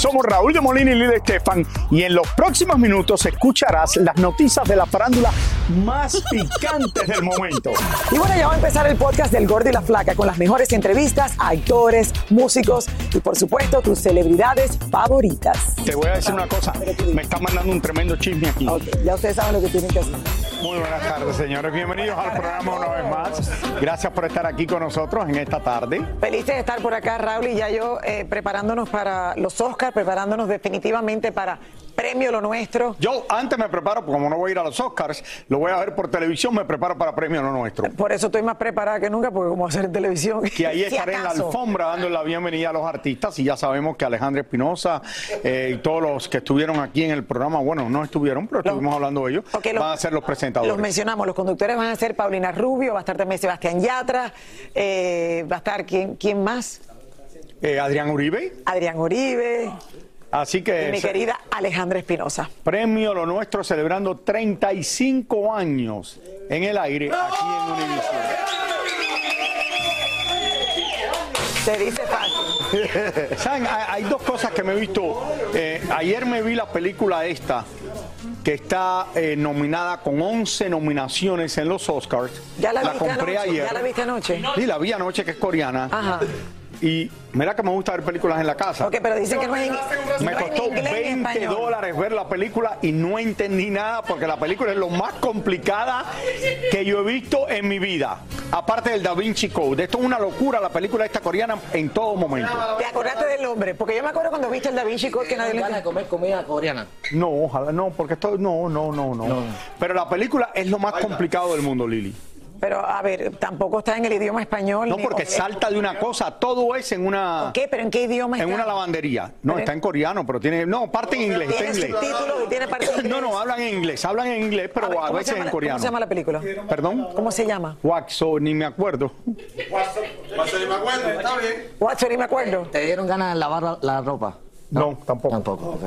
Somos Raúl de Molina y Lidia Estefan y en los próximos minutos escucharás las noticias de la farándula más picantes del momento. Y bueno, ya va a empezar el podcast del Gordi y la Flaca con las mejores entrevistas a actores, músicos y por supuesto tus celebridades favoritas. Te voy a decir una cosa, me están mandando un tremendo chisme aquí. Ya ustedes saben lo que tienen que hacer. Muy buenas tardes, señores. Bienvenidos al programa una vez más. Gracias por estar aquí con nosotros en esta tarde. Feliz de estar por acá, Raúl, y ya yo eh, preparándonos para los Oscars, preparándonos definitivamente para Premio Lo Nuestro. Yo antes me preparo, como no voy a ir a los Oscars, lo voy a ver por televisión, me preparo para Premio Lo Nuestro. Por eso estoy más preparada que nunca, porque como hacer en televisión. Que ahí si estaré en la alfombra dando la bienvenida a los artistas y ya sabemos que Alejandra Espinosa eh, y todos los que estuvieron aquí en el programa, bueno, no estuvieron, pero estuvimos hablando de ellos, Ok, los- van a ser los presentadores. Los mencionamos, los conductores van a ser Paulina Rubio, va a estar también Sebastián Yatra, eh, va a estar, ¿quién, quién más? Eh, Adrián Uribe, Adrián Uribe así y que mi se- querida Alejandra Espinosa. Premio Lo Nuestro celebrando 35 años en el aire aquí en Univision. Se dice fácil. ¿Saben? Hay, hay dos cosas que me he visto. Eh, ayer me vi la película esta, que está eh, nominada con 11 nominaciones en los Oscars. ¿Ya la, viste compré anoche? ayer. ¿Ya la viste anoche? Sí, la vi anoche, que es coreana. Ajá. Y mira que me gusta ver películas en la casa. Ok, pero dicen que no es Me no costó inglés ni 20 español. dólares ver la película y no entendí nada porque la película es lo más complicada que yo he visto en mi vida. Aparte del Da Vinci Code. Esto es una locura la película esta coreana en todo momento. ¿Te acordaste del nombre? Porque yo me acuerdo cuando viste el Da Vinci Code que nadie ganas de comer comida coreana. No, ojalá no, porque esto no, no, no, no. Pero la película es lo más complicado del mundo, Lili. Pero a ver, tampoco está en el idioma español. No, ni- porque salta de una cosa, todo es en una ¿Qué? ¿Pero en qué idioma está? en una lavandería. No, Pero- está en coreano, pero tiene no, parte en inglés, está en Tiene inglés. subtítulos y tiene parte en inglés. No, no, hablan en inglés, hablan en inglés, A pero ver, a, ¿cómo se veces llama en coreano. ¿Cómo se llama la película? ¿Perdón? ¿Cómo se llama? Waxo, ni me acuerdo. Watson, y me acuerdo. ¿Te dieron ganas de lavar la, la ropa? No, tampoco.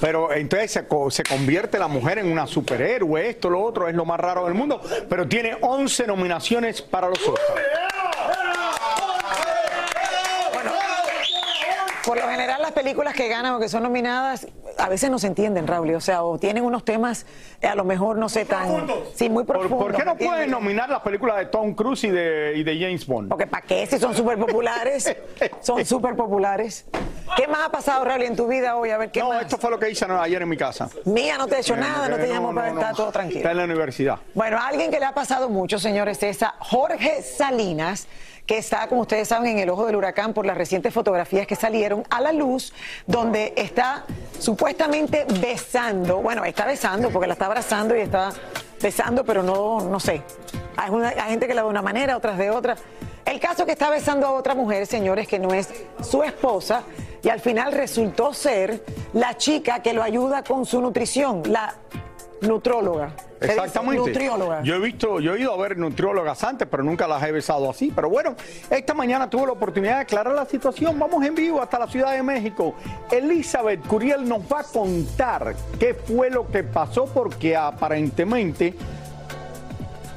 Pero entonces se, se convierte la mujer en una superhéroe, esto, lo otro, es lo más raro del mundo. Pero tiene 11 nominaciones para los Oscars. Por lo general, las películas que ganan o que son nominadas, a veces no se entienden, Raúl. O sea, o tienen unos temas, eh, a lo mejor, no sé, tan. Sí, muy ¿Por, profundos. por qué no pueden nominar las películas de Tom Cruise y de, y de James Bond? Porque ¿para qué? Si son súper populares. son súper populares. ¿Qué más ha pasado, Raúl, en tu vida hoy? A ver, ¿qué No, más? esto fue lo que hice no, ayer en mi casa. Mía no te ha hecho nada, no te Eh, llamó para no, estar no. todo tranquilo. Está en la universidad. Bueno, a alguien que le ha pasado mucho, señores, es a Jorge Salinas, que está, como ustedes saben, en el ojo del huracán por las recientes fotografías que salieron a la luz, donde está supuestamente besando, bueno, está besando porque la está abrazando y está besando, pero no, no sé. Hay, hay gente que la ve de una manera, otras de otra. El caso que está besando a otra mujer, señores, que no es su esposa, y al final resultó ser la chica que lo ayuda con su nutrición, la nutróloga. Exactamente. Nutrióloga. Yo he visto, yo he ido a ver nutriólogas antes, pero nunca las he besado así. Pero bueno, esta mañana tuve la oportunidad de aclarar la situación. Vamos en vivo hasta la Ciudad de México. Elizabeth Curiel nos va a contar qué fue lo que pasó, porque aparentemente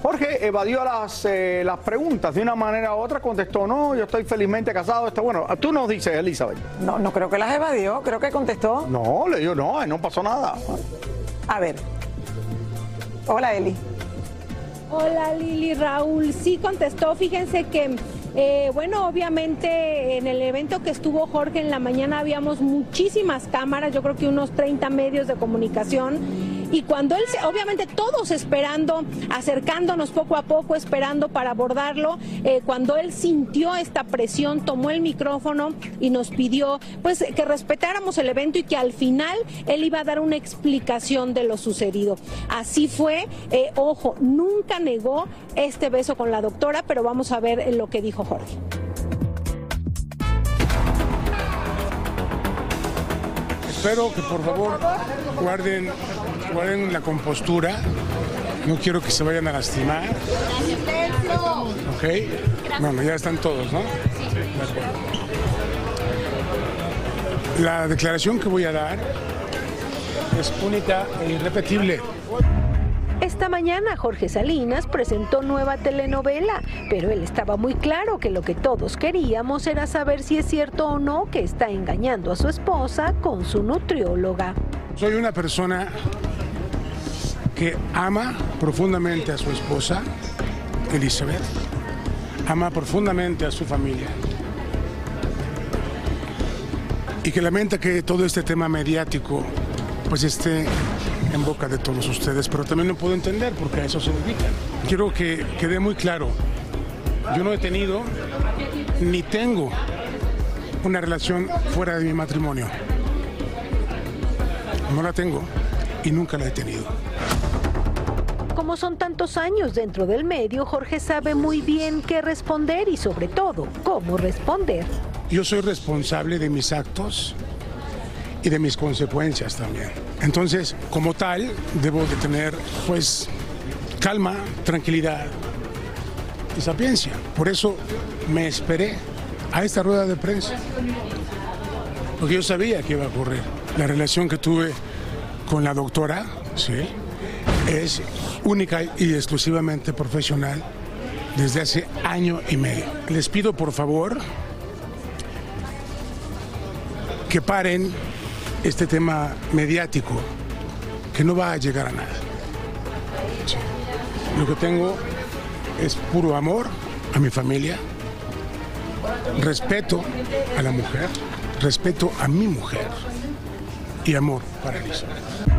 Jorge evadió las, eh, las preguntas de una manera u otra, contestó, no, yo estoy felizmente casado. Está bueno, tú nos dices, Elizabeth. No, no creo que las evadió, creo que contestó. No, le digo, no, no pasó nada. A ver. Hola, Eli. Hola Lili, Raúl. Sí contestó, fíjense que, eh, bueno, obviamente en el evento que estuvo Jorge en la mañana habíamos muchísimas cámaras, yo creo que unos 30 medios de comunicación. Y cuando él, se- obviamente todos esperando, acercándonos poco a poco, esperando para abordarlo, eh, cuando él sintió esta presión, tomó el micrófono y nos pidió pues que respetáramos el evento y que al final él iba a dar una explicación de lo sucedido. Así fue, eh, ojo, nunca negó este beso con la doctora, pero vamos a ver lo que dijo Jorge. Espero que por favor guarden, guarden la compostura. No quiero que se vayan a lastimar. ¿Ok? Bueno, ya están todos, ¿no? La declaración que voy a dar es única e irrepetible. Esta mañana Jorge Salinas presentó nueva telenovela, pero él estaba muy claro que lo que todos queríamos era saber si es cierto o no que está engañando a su esposa con su nutrióloga. Soy una persona que ama profundamente a su esposa, Elizabeth, ama profundamente a su familia y que lamenta que todo este tema mediático pues esté en boca de todos ustedes, pero también no puedo entender porque a eso se dedican. Quiero que quede muy claro, yo no he tenido ni tengo una relación fuera de mi matrimonio. No la tengo y nunca la he tenido. Como son tantos años dentro del medio, Jorge sabe muy bien qué responder y sobre todo cómo responder. Yo soy responsable de mis actos y de mis consecuencias también. Entonces, como tal, debo de tener, pues, calma, tranquilidad y sapiencia. Por eso me esperé a esta rueda de prensa. Porque yo sabía que iba a ocurrir. La relación que tuve con la doctora, sí, es única y exclusivamente profesional desde hace año y medio. Les pido por favor que paren este tema mediático que no va a llegar a nada. Lo que tengo es puro amor a mi familia, respeto a la mujer, respeto a mi mujer y amor para Elizabeth.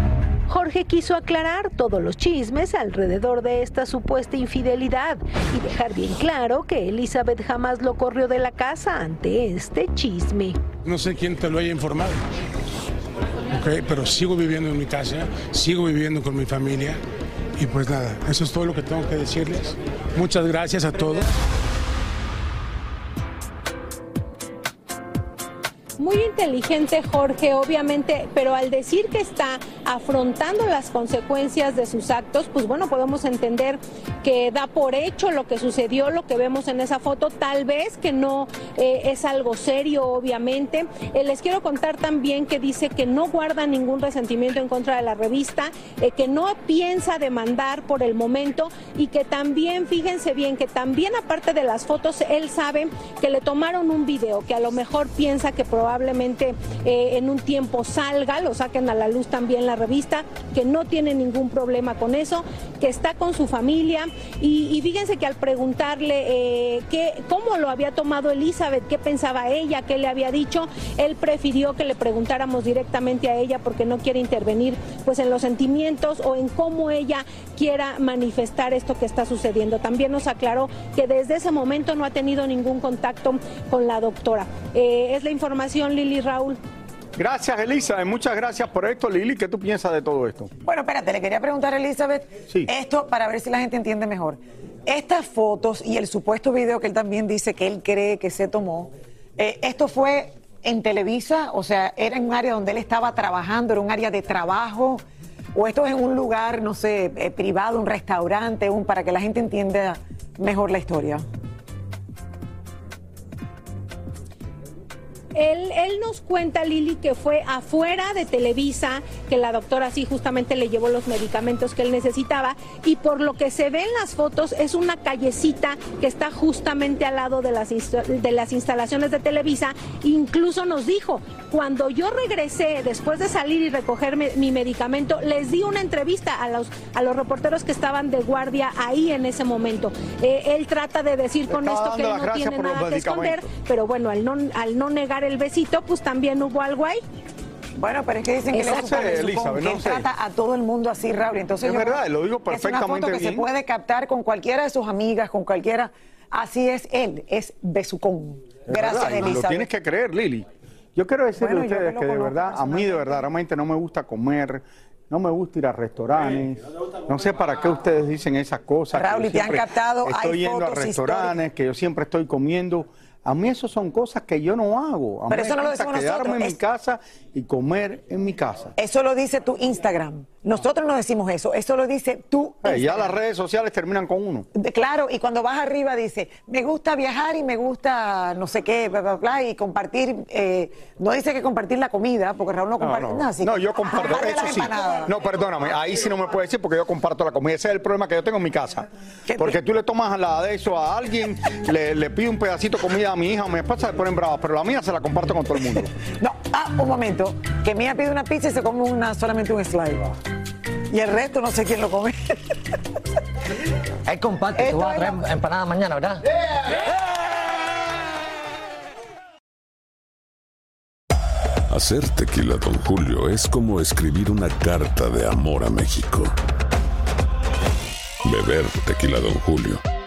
Jorge quiso aclarar todos los chismes alrededor de esta supuesta infidelidad y dejar bien claro que Elizabeth jamás lo corrió de la casa ante este chisme. No sé quién te lo haya informado. Pero sigo viviendo en mi casa, sigo viviendo con mi familia y pues nada, eso es todo lo que tengo que decirles. Muchas gracias a todos. Muy inteligente Jorge, obviamente, pero al decir que está afrontando las consecuencias de sus actos, pues bueno, podemos entender que da por hecho lo que sucedió, lo que vemos en esa foto, tal vez que no eh, es algo serio, obviamente. Eh, les quiero contar también que dice que no guarda ningún resentimiento en contra de la revista, eh, que no piensa demandar por el momento y que también, fíjense bien, que también aparte de las fotos, él sabe que le tomaron un video, que a lo mejor piensa que probablemente eh, en un tiempo salga, lo saquen a la luz también la revista, que no tiene ningún problema con eso, que está con su familia y, y fíjense que al preguntarle eh, qué, cómo lo había tomado Elizabeth, qué pensaba ella, qué le había dicho, él prefirió que le preguntáramos directamente a ella porque no quiere intervenir pues en los sentimientos o en cómo ella quiera manifestar esto que está sucediendo. También nos aclaró que desde ese momento no ha tenido ningún contacto con la doctora. Eh, es la información, Lili Raúl. Gracias, Elizabeth. Muchas gracias por esto, Lili. ¿Qué tú piensas de todo esto? Bueno, espérate, le quería preguntar a Elizabeth esto para ver si la gente entiende mejor. Estas fotos y el supuesto video que él también dice que él cree que se tomó, eh, ¿esto fue en Televisa? O sea, ¿era en un área donde él estaba trabajando? ¿Era un área de trabajo? ¿O esto es en un lugar, no sé, eh, privado, un restaurante, un, para que la gente entienda mejor la historia? Él, él nos cuenta, Lili, que fue afuera de Televisa, que la doctora sí justamente le llevó los medicamentos que él necesitaba y por lo que se ve en las fotos es una callecita que está justamente al lado de las, de las instalaciones de Televisa. Incluso nos dijo, cuando yo regresé después de salir y recoger mi medicamento, les di una entrevista a los, a los reporteros que estaban de guardia ahí en ese momento. Eh, él trata de decir con esto que él no tiene nada que esconder, pero bueno, al no, al no negar el besito, pues también hubo algo ahí. Bueno, pero es que dicen que Elizabeth, que no él sé. trata a todo el mundo así, Raúl. Entonces Es yo verdad, lo digo que Es una foto perfectamente que se puede captar con cualquiera de sus amigas, con cualquiera. Así es él, es besucón. Es Gracias, verdad, Lo tienes que creer, Lili. Yo quiero decirle Bueno, a ustedes que de verdad, a mí de verdad, realmente no me gusta comer, no me gusta ir a restaurantes. No sé para qué ustedes dicen esas cosas. Raúl, y te han captado, hay Estoy yendo a restaurantes, que yo siempre estoy comiendo. A mí eso son cosas que yo no hago. A Pero mí eso no lo decimos quedarme nosotros, en mi casa y comer en mi casa. Eso lo dice tu Instagram. Nosotros no decimos eso, eso lo dice tu Eh, ya Instagram. las redes sociales terminan con uno. De- Claro, y cuando vas arriba dice, me gusta viajar y me gusta no sé qué, bla, bla, bla, y compartir, eh, no dice que compartir la comida, porque Raúl no No, comparte no, nada. así no, que- yo comparto, Comparte eso las sí. empanadas. No, perdóname, ahí sí no me puede decir porque yo comparto la comida. Ese es el problema que yo tengo en mi casa. ¿Qué Porque tú le tomas la de eso a alguien, le, le pido un pedacito de comida a mi hija o mi esposa, se ponen bravas, pero la mía se la comparto con todo el mundo. No, ah, un momento, que Mía pide una pizza y se come una, solamente un slide. Y el resto no sé quién lo come. Ahí comparte, tú vas a traer la- empanada mañana, ¿verdad? Hacer tequila, Don Julio, es como escribir una carta de amor a México. Beber tequila, Don Julio,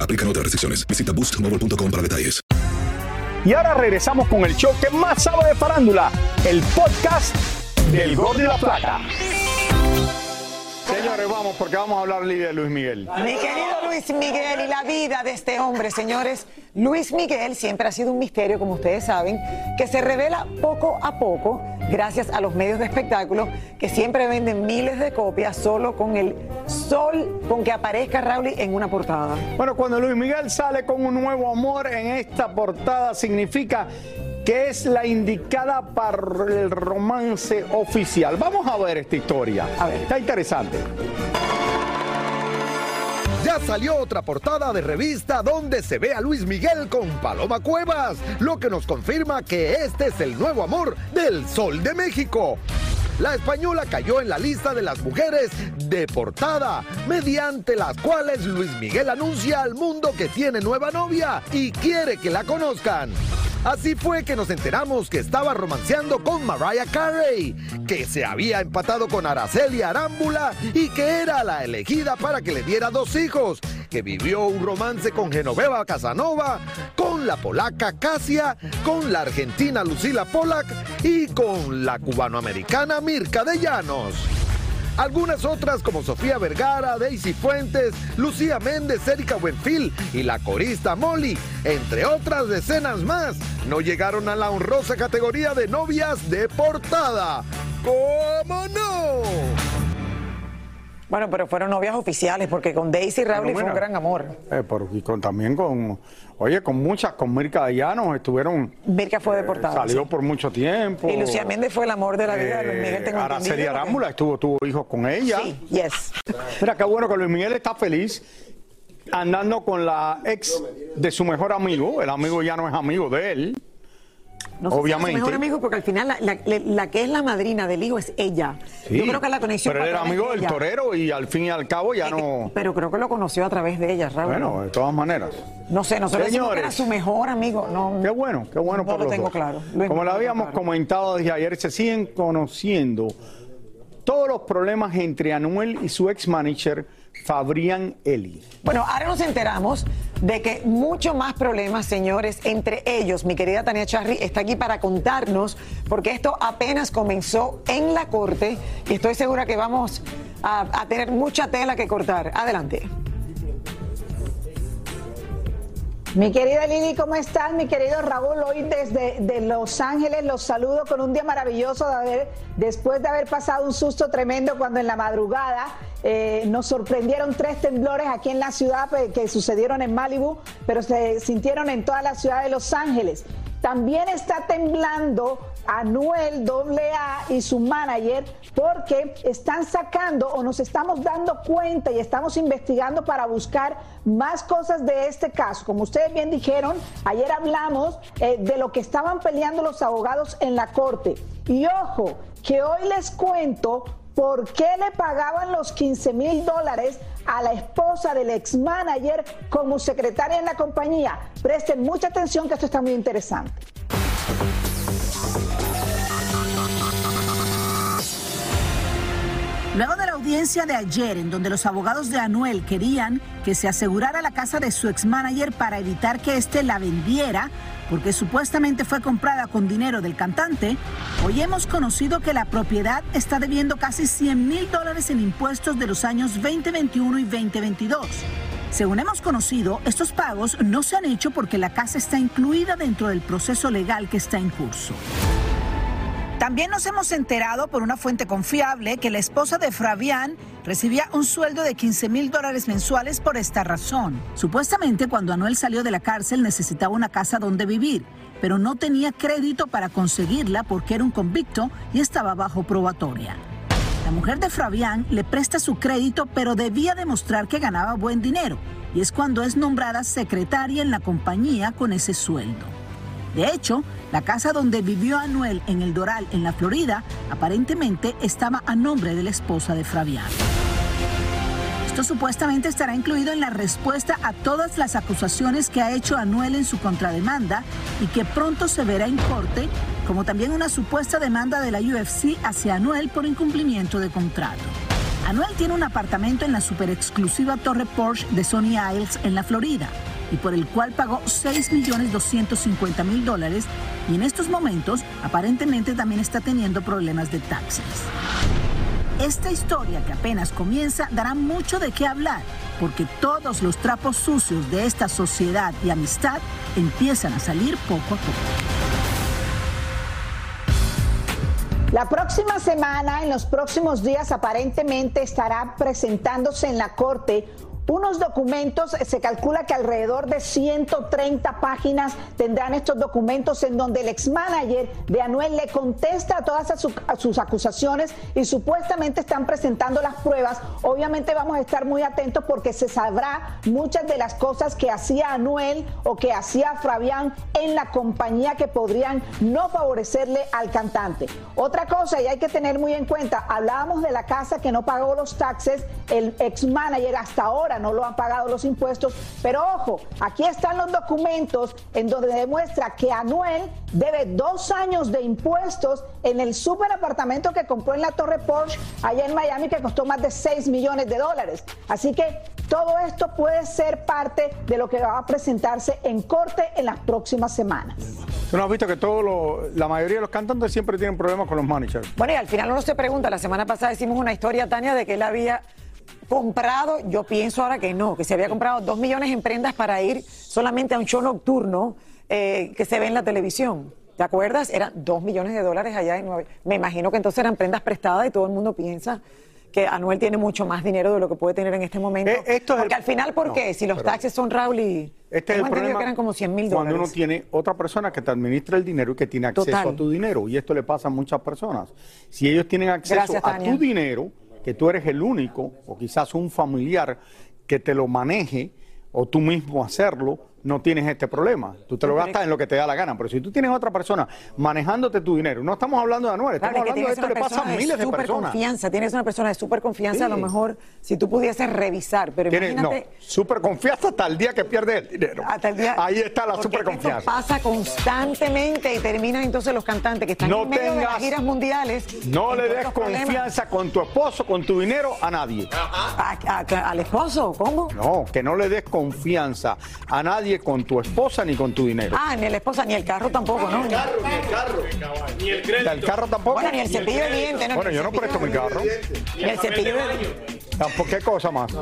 Aplican otras restricciones. Visita boostmobile.com para detalles. Y ahora regresamos con el show que más sabe de farándula, el podcast del Gol de la Plata. Señores, vamos, porque vamos a hablar de Luis Miguel. Mi querido Luis Miguel y la vida de este hombre, señores. Luis Miguel siempre ha sido un misterio, como ustedes saben, que se revela poco a poco gracias a los medios de espectáculo que siempre venden miles de copias solo con el sol con que aparezca Raúl en una portada. Bueno, cuando Luis Miguel sale con un nuevo amor en esta portada significa que es la indicada para el romance oficial. Vamos a ver esta historia. A ver. Está interesante. Ya salió otra portada de revista donde se ve a Luis Miguel con Paloma Cuevas, lo que nos confirma que este es el nuevo amor del Sol de México. La española cayó en la lista de las mujeres de portada, mediante las cuales Luis Miguel anuncia al mundo que tiene nueva novia y quiere que la conozcan. Así fue que nos enteramos que estaba romanceando con Mariah Carey, que se había empatado con Araceli Arámbula y que era la elegida para que le diera dos hijos, que vivió un romance con Genoveva Casanova, con la polaca Casia, con la argentina Lucila Polak y con la cubanoamericana Mirka de Llanos. Algunas otras como Sofía Vergara, Daisy Fuentes, Lucía Méndez, Erika Buenfil y la corista Molly, entre otras decenas más, no llegaron a la honrosa categoría de novias de portada. ¿Cómo no? Bueno, pero fueron novias oficiales porque con Daisy Rowley fue un gran amor. Eh, pero y con, también con, oye, con muchas, con Mirka Llanos estuvieron. Mirka fue deportada. salió sí. por mucho tiempo. Y Lucía Méndez fue el amor de la vida de Luis Miguel, tengo Eh, Araceli Arámbula estuvo, tuvo hijos con ella. Sí, yes. Mira, qué bueno que Luis Miguel está feliz andando con la ex de su mejor amigo. El amigo ya no es amigo de él. No es su obviamente. mejor amigo porque al final la, la- la- la que es la madrina del hijo es ella. Sí, Yo creo que la conexión Pero él era amigo de del torero y al fin y al cabo ya no. Pero creo que lo conoció a través de ella, Raúl. Bueno, de todas maneras. no sé, nosotros decimos que era su mejor amigo. No, Qué bueno, qué bueno no por lo los tengo dos. claro. Lo Como lo habíamos claro. comentado desde ayer, se siguen conociendo todos los problemas entre Anuel y su ex manager Fabrián Eli. Bueno, ahora nos enteramos de que mucho más problemas, señores, entre ellos. Mi querida Tania Charri está aquí para contarnos, porque esto apenas comenzó en la corte y estoy segura que vamos a, a tener mucha tela que cortar. Adelante. Mi querida Lili, ¿cómo estás? Mi querido Raúl, hoy desde de Los Ángeles los saludo con un día maravilloso de haber, después de haber pasado un susto tremendo cuando en la madrugada eh, nos sorprendieron tres temblores aquí en la ciudad que sucedieron en Malibu, pero se sintieron en toda la ciudad de Los Ángeles. También está temblando Anuel AA y su manager porque están sacando o nos estamos dando cuenta y estamos investigando para buscar más cosas de este caso. Como ustedes bien dijeron, ayer hablamos eh, de lo que estaban peleando los abogados en la corte. Y ojo, que hoy les cuento por qué le pagaban los 15 mil dólares a la esposa del ex manager como secretaria en la compañía. Presten mucha atención que esto está muy interesante. Luego de la audiencia de ayer, en donde los abogados de Anuel querían que se asegurara la casa de su ex-manager para evitar que éste la vendiera, porque supuestamente fue comprada con dinero del cantante, hoy hemos conocido que la propiedad está debiendo casi 100 mil dólares en impuestos de los años 2021 y 2022. Según hemos conocido, estos pagos no se han hecho porque la casa está incluida dentro del proceso legal que está en curso. También nos hemos enterado por una fuente confiable que la esposa de Fabián recibía un sueldo de 15 mil dólares mensuales por esta razón. Supuestamente cuando Anuel salió de la cárcel necesitaba una casa donde vivir, pero no tenía crédito para conseguirla porque era un convicto y estaba bajo probatoria. La mujer de Fabián le presta su crédito, pero debía demostrar que ganaba buen dinero, y es cuando es nombrada secretaria en la compañía con ese sueldo. De hecho, la casa donde vivió Anuel en el Doral, en la Florida, aparentemente estaba a nombre de la esposa de Fabián. Esto supuestamente estará incluido en la respuesta a todas las acusaciones que ha hecho Anuel en su contrademanda y que pronto se verá en corte, como también una supuesta demanda de la UFC hacia Anuel por incumplimiento de contrato. Anuel tiene un apartamento en la super exclusiva torre Porsche de Sony Isles en la Florida y por el cual pagó 6.250.000 dólares y en estos momentos aparentemente también está teniendo problemas de taxes. Esta historia que apenas comienza dará mucho de qué hablar porque todos los trapos sucios de esta sociedad y amistad empiezan a salir poco a poco. La próxima semana, en los próximos días, aparentemente estará presentándose en la corte unos documentos, se calcula que alrededor de 130 páginas tendrán estos documentos en donde el ex manager de Anuel le contesta a todas a su- a sus acusaciones y supuestamente están presentando las pruebas. Obviamente vamos a estar muy atentos porque se sabrá muchas de las cosas que hacía Anuel o que hacía Fabián en la compañía que podrían no favorecerle al cantante. Otra cosa, y hay que tener muy en cuenta, hablábamos de la casa que no pagó los taxes, el ex manager hasta ahora no lo han pagado los impuestos, pero ojo, aquí están los documentos en donde demuestra que Anuel debe dos años de impuestos en el super apartamento que compró en la Torre Porsche allá en Miami que costó más de 6 millones de dólares. Así que todo esto puede ser parte de lo que va a presentarse en corte en las próximas semanas. ¿Tú no has visto que todos los- la mayoría de los cantantes siempre tienen problemas con los managers? Bueno, y al final uno se pregunta, la semana pasada hicimos una historia, Tania, de que él había comprado, yo pienso ahora que no, que se había comprado dos millones en prendas para ir solamente a un show nocturno eh, que se ve en la televisión. ¿Te acuerdas? Eran dos millones de dólares allá en Nueva York. Me imagino que entonces eran prendas prestadas y todo el mundo piensa que Anuel tiene mucho más dinero de lo que puede tener en este momento. Eh, esto es Porque el- al final, ¿por No, qué? Si los pero- taxes son Raúl y... Este es el problema que eran como 100 mil cuando dólares. uno tiene otra persona que te administra el dinero y que tiene acceso Total. a tu dinero. Y esto le pasa a muchas personas. Si ellos tienen acceso Gracias, a tu dinero, que tú eres el único, o quizás un familiar que te lo maneje, o tú mismo hacerlo, no tienes este problema. Tú te lo gastas en lo que te da la gana. Pero si tú tienes otra persona manejándote tu dinero, no estamos hablando de Claro, estamos hablando de esto le pasa a miles de personas. confianza, tienes una persona de súper confianza, a lo mejor si tú pudieses revisar, pero Tienes, no, imagínate... súper confianza hasta el día que pierdes el dinero. Hasta el día- Ahí está la súper confianza. pasa constantemente y terminan entonces los cantantes que están No en medio de las giras mundiales. No le des problemas. confianza con tu esposo, con tu dinero, a nadie. A- a- al esposo, ¿cómo? No, que no le des confianza a nadie con tu esposa ni con tu dinero. Ah, ni la esposa, ni el carro tampoco, ¿no? Ni el carro, ni el crédito. ¿El carro tampoco? Bueno, ni el cepillo de dientes, ¿no? Bueno, Ni el yo no presto mi carro. Ni el cepillo de Tampoco, ¿qué cosa más?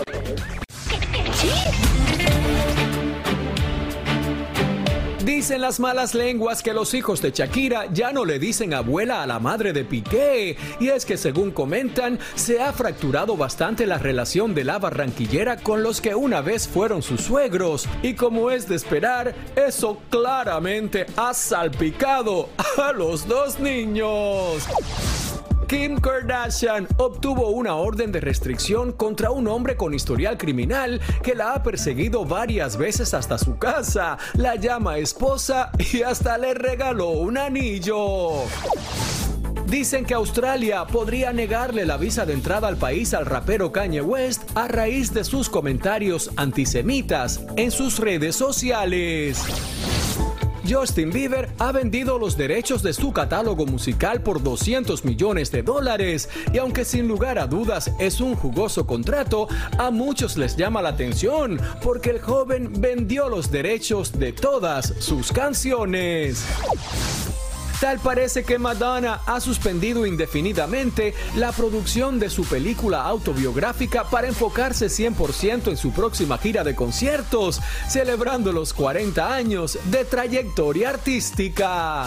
Dicen las malas lenguas que los hijos de Shakira ya no le dicen abuela a la madre de Piqué. Y es que según comentan, se ha fracturado bastante la relación de la barranquillera con los que una vez fueron sus suegros. Y como es de esperar, eso claramente ha salpicado a los dos niños. Kim Kardashian obtuvo una orden de restricción contra un hombre con historial criminal que la ha perseguido varias veces hasta su casa, la llama esposa y hasta le regaló un anillo. Dicen que Australia podría negarle la visa de entrada al país al rapero Kanye West a raíz de sus comentarios antisemitas en sus redes sociales. Justin Bieber ha vendido los derechos de su catálogo musical por 200 millones de dólares y aunque sin lugar a dudas es un jugoso contrato, a muchos les llama la atención porque el joven vendió los derechos de todas sus canciones. Tal parece que Madonna ha suspendido indefinidamente la producción de su película autobiográfica para enfocarse 100% en su próxima gira de conciertos, celebrando los 40 años de trayectoria artística.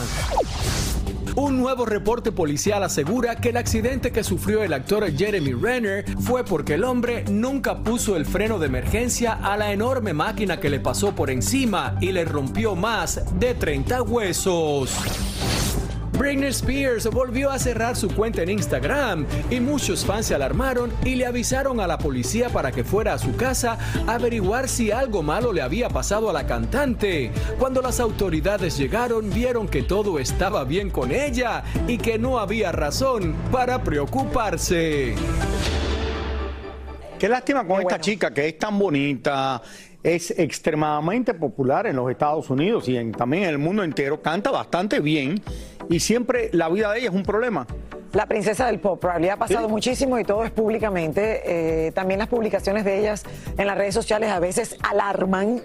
Un nuevo reporte policial asegura que el accidente que sufrió el actor Jeremy Renner fue porque el hombre nunca puso el freno de emergencia a la enorme máquina que le pasó por encima y le rompió más de 30 huesos. Britney Spears volvió a cerrar su cuenta en Instagram y muchos fans se alarmaron y le avisaron a la policía para que fuera a su casa a averiguar si algo malo le había pasado a la cantante. Cuando las autoridades llegaron vieron que todo estaba bien con ella y que no había razón para preocuparse. Qué lástima con esta chica que es tan bonita, es extremadamente popular en los Estados Unidos y en- también en el mundo entero, canta bastante bien y siempre la vida de ella es un problema. La princesa del pop, Riley, ha pasado muchísimo y todo es públicamente. Eh, también las publicaciones de ellas en las redes sociales a veces alarman.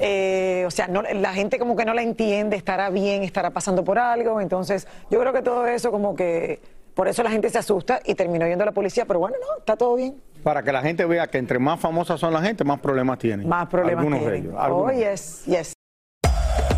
Eh, o sea, no- la gente como que no la entiende, estará bien, estará pasando por algo. Entonces, yo creo que todo eso como que, por eso la gente se asusta y terminó yendo a la policía, pero bueno, no, está todo bien. Para que la gente vea que entre más famosas son la gente, más problemas tienen. Más problemas Algunos de tienen. ellos. Oh, algunos. yes, yes.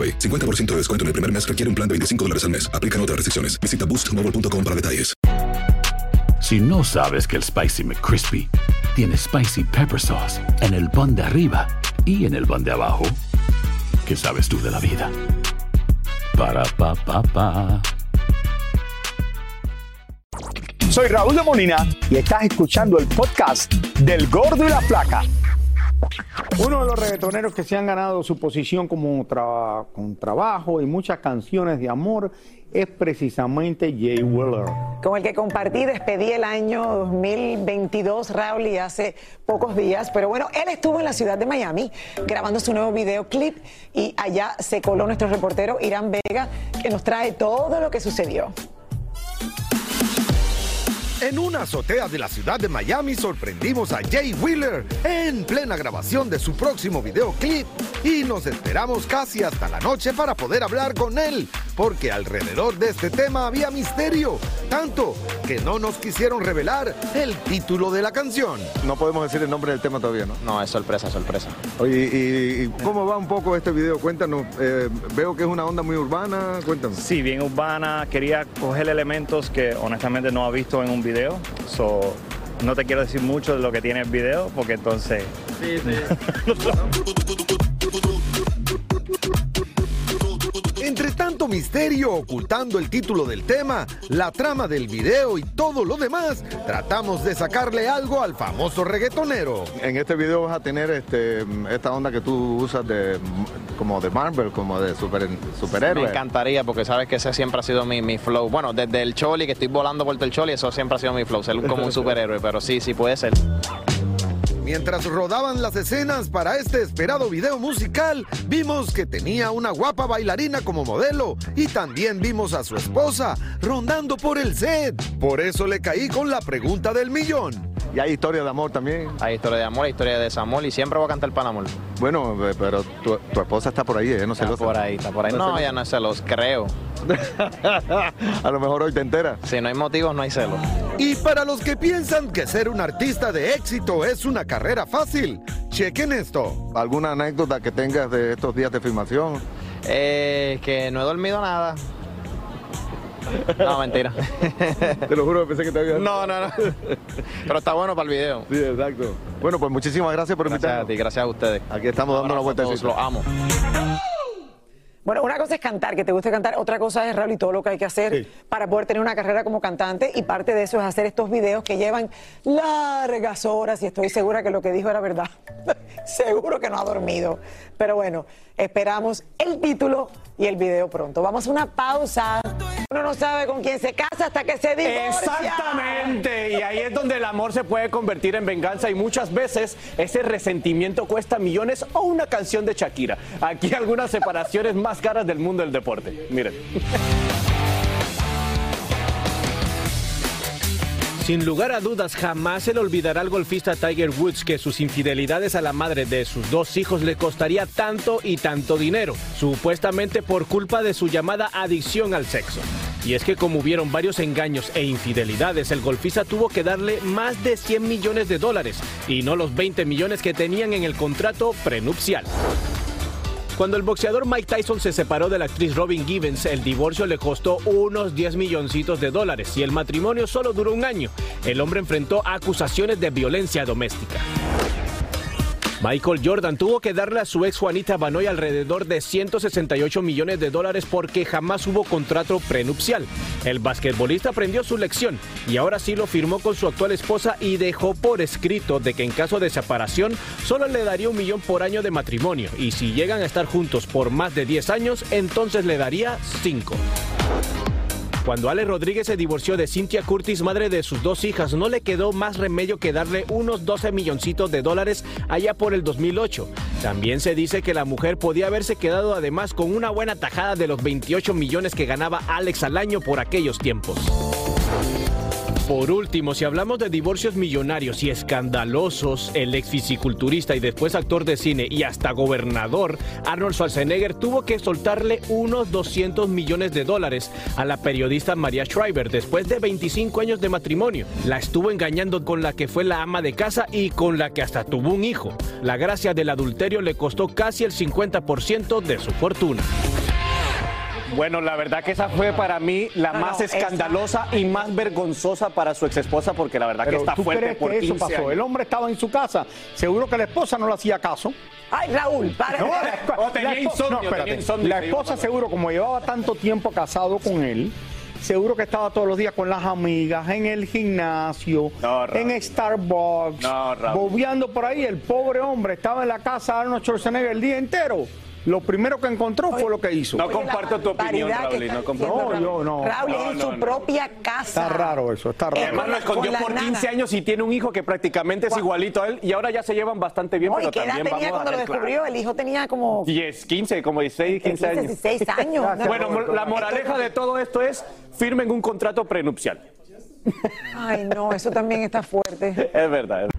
AroPay. 50% de descuento en el primer mes requiere un plan de 25 dólares al mes. Aplican otras restricciones. Visita boostmobile.com para detalles. Si no sabes que el Spicy McCrispy tiene Spicy Pepper Sauce en el pan de arriba y en el pan de abajo, ¿qué sabes tú de la vida? Para, pa, pa, pa. Soy Raúl de Molina y estás escuchando el podcast del Gordo y la Flaca. Uno de los reggaetoneros que se han ganado su posición como con trabajo y muchas canciones de amor es precisamente Jay Wheeler. Con el que compartí, despedí el año 2022, Raúl, y hace pocos días. Pero bueno, él estuvo en la ciudad de Miami grabando su nuevo videoclip y allá se coló nuestro reportero Irán Vega, que nos trae todo lo que sucedió. En una azotea de la ciudad de Miami sorprendimos a Jay Wheeler en plena grabación de su próximo videoclip y nos esperamos casi hasta la noche para poder hablar con él, porque alrededor de este tema había misterio, tanto que no nos quisieron revelar el título de la canción. No podemos decir el nombre del tema todavía, ¿no? No, es sorpresa, sorpresa. Oye, ¿y, y cómo va un poco este video? Cuéntanos. eh, veo que es una onda muy urbana. Cuéntanos. Sí, bien urbana. Quería coger elementos que honestamente no ha visto en un video. So, no te quiero decir mucho de lo que tiene el video porque entonces... misterio ocultando el título del tema, la trama del video y todo lo demás, tratamos de sacarle algo al famoso reggaetonero. En este video vas a tener este, esta onda que tú usas de como de Marvel, como de super, superhéroe. Me encantaría porque sabes que ese siempre ha sido mi, mi flow. Bueno, desde el Choli, que estoy volando por el Choli, eso siempre ha sido mi flow, ser como un superhéroe, pero sí, sí puede ser. Mientras rodaban las escenas para este esperado video musical, vimos que tenía una guapa bailarina como modelo y también vimos a su esposa rondando por el set. Por eso le caí con la pregunta del millón. Y hay historia de amor también. Hay historia de amor, hay historia de desamor y siempre voy a cantar para el amor. Bueno, eh, pero tu, tu esposa está por ahí, ella no se Está por ahí, está por ahí. No, ya no es celos, creo. A lo mejor hoy te enteras. Si no hay motivos, no hay celos. Y para los que piensan que ser un artista de éxito es una carrera fácil, chequen esto. ¿Alguna anécdota que tengas de estos días de filmación? Eh, que no he dormido nada. No, mentira. Te lo juro, pensé que te había... No, no, no. Pero está bueno para el video. Sí, exacto. Bueno, pues muchísimas gracias por Gracias invitarnos. a ti, gracias a ustedes. Aquí estamos dando una vuelta. Los amo. Bueno, una cosa es cantar, que te guste cantar, otra cosa es, Raúl, y todo lo que hay que hacer para poder tener una carrera como cantante, y parte de eso es hacer estos videos que llevan largas horas, y estoy segura que lo que dijo era verdad. Seguro que no ha dormido. Pero bueno, esperamos el título y el video pronto. Vamos a una pausa. Uno no sabe con quién se casa hasta que se divorcia. Exactamente, y ahí es donde el amor se puede convertir en venganza y muchas veces ese resentimiento cuesta millones o una canción de Shakira. Aquí algunas separaciones más caras del mundo del deporte. Miren. Sin lugar a dudas, jamás se le olvidará al golfista Tiger Woods que sus infidelidades a la madre de sus dos hijos le costaría tanto y tanto dinero, supuestamente por culpa de su llamada adicción al sexo. Y es que como hubieron varios engaños e infidelidades, el golfista tuvo que darle más de 100 millones de dólares y no los 20 millones que tenían en el contrato prenupcial. Cuando el boxeador Mike Tyson se separó de la actriz Robin Givens, el divorcio le costó unos 10 milloncitos de dólares y el matrimonio solo duró un año. El hombre enfrentó acusaciones de violencia doméstica. Michael Jordan tuvo que darle a su ex Juanita Banoy alrededor de 168 millones de dólares porque jamás hubo contrato prenupcial. El basquetbolista aprendió su lección y ahora sí lo firmó con su actual esposa y dejó por escrito de que en caso de separación solo le daría un millón por año de matrimonio y si llegan a estar juntos por más de 10 años, entonces le daría 5. Cuando Ale Rodríguez se divorció de Cynthia Curtis, madre de sus dos hijas, no le quedó más remedio que darle unos 12 milloncitos de dólares allá por el 2008. También se dice que la mujer podía haberse quedado además con una buena tajada de los 28 millones que ganaba Alex al año por aquellos tiempos. Por último, si hablamos de divorcios millonarios y escandalosos, el ex fisiculturista y después actor de cine y hasta gobernador, Arnold Schwarzenegger tuvo que soltarle unos 200 millones de dólares a la periodista María Schreiber después de 25 años de matrimonio. La estuvo engañando con la que fue la ama de casa y con la que hasta tuvo un hijo. La gracia del adulterio le costó casi el 50% de su fortuna. Bueno, la verdad que esa fue para mí la No, más no, escandalosa y más vergonzosa para su exesposa porque la verdad que está ¿tú fuerte crees por que eso 15 pasó? años. El hombre estaba en su casa. Seguro que la esposa no le hacía caso. Ay, Raúl, para. No, la O tenía la insomnio, no, espérate. tenía insomnio, La esposa seguro, como llevaba tanto tiempo casado con él, seguro que estaba todos los días con las amigas, en el gimnasio, en Starbucks, bobeando por ahí. El pobre hombre estaba en la casa de Arnold Schwarzenegger el día entero. Lo primero que encontró fue lo que hizo. No comparto tu opinión, Raúl. No, comparto. no, yo no. Raúl No, en no, su no. propia casa. Está raro eso, está raro. Además lo escondió por nana. 15 años y tiene un hijo que prácticamente es igualito a él y ahora ya se llevan bastante bien, pero ¿qué edad también tenía cuando lo claro. descubrió? El hijo tenía como 10, 15, como 16, 15 años. 16 años. Bueno, la moraleja de todo esto es firmen un contrato prenupcial. Ay, no, eso también está fuerte. Es verdad. es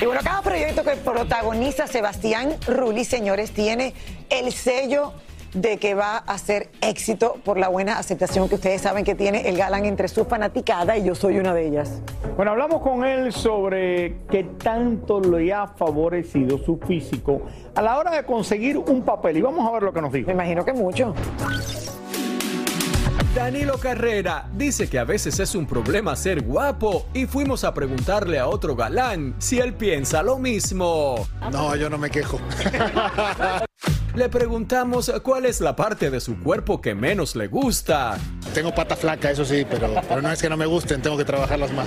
Y bueno, cada proyecto que protagoniza Sebastián Rulli, señores, tiene el sello de que va a ser éxito por la buena aceptación que ustedes saben que tiene el galán entre su fanaticada y yo soy una de ellas. Bueno, hablamos con él sobre qué tanto le ha favorecido su físico a la hora de conseguir un papel. Y vamos a ver lo que nos dijo. Me imagino que mucho. Danilo Carrera dice que a veces es un problema ser guapo y fuimos a preguntarle a otro galán si él piensa lo mismo. No, yo no me quejo. Le preguntamos cuál es la parte de su cuerpo que menos le gusta. Tengo pata flaca, eso sí, pero, pero no es que no me gusten, tengo que trabajarlas más.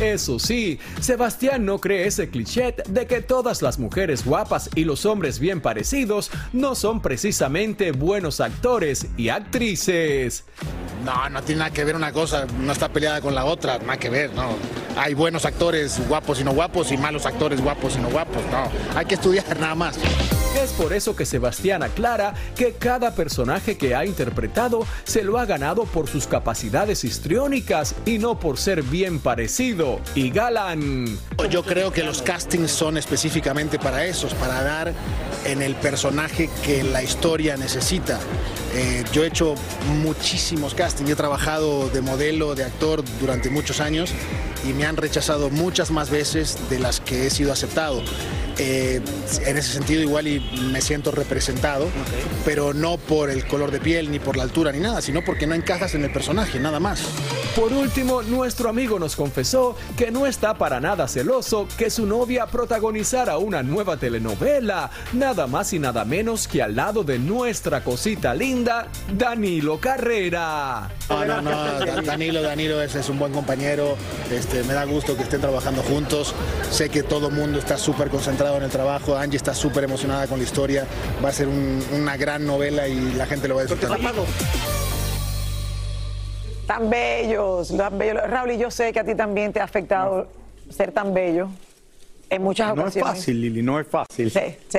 Eso sí, Sebastián no cree ese cliché de que todas las mujeres guapas y los hombres bien parecidos no son precisamente buenos actores y actrices. No, no tiene nada que ver una cosa, no está peleada con la otra, nada que ver, no. Hay buenos actores guapos y no guapos y malos actores guapos y no guapos, no. Hay que estudiar nada más. Es por eso que Sebastián aclara que cada personaje que ha interpretado se lo ha ganado por sus capacidades histriónicas y no por ser bien parecido y galán. Yo creo que los castings son específicamente para esos, para dar en el personaje que la historia necesita. Eh, yo he hecho muchísimos castings, he trabajado de modelo, de actor durante muchos años y me han rechazado muchas más veces de las que he sido aceptado. Eh, en ese sentido igual y me siento representado, pero no por el color de piel, ni por la altura, ni nada, sino porque no encajas en el personaje, nada más. Por último, nuestro amigo nos confesó que no está para nada celoso que su novia protagonizara una nueva telenovela, nada más y nada menos que al lado de nuestra cosita linda, Danilo Carrera. No, no, no, Da- Danilo, Danilo es, es un buen compañero, este, me da gusto que estén trabajando juntos, sé que todo el mundo está súper concentrado en el trabajo, Angie está súper emocionada con la historia, va a ser un- una gran novela y la gente lo va a disfrutar. Tan bellos, tan bellos. Raúl, y yo sé que a ti también te ha afectado ser tan bello en muchas No es ocasiones. fácil, Lili, no es fácil. Sí, sí.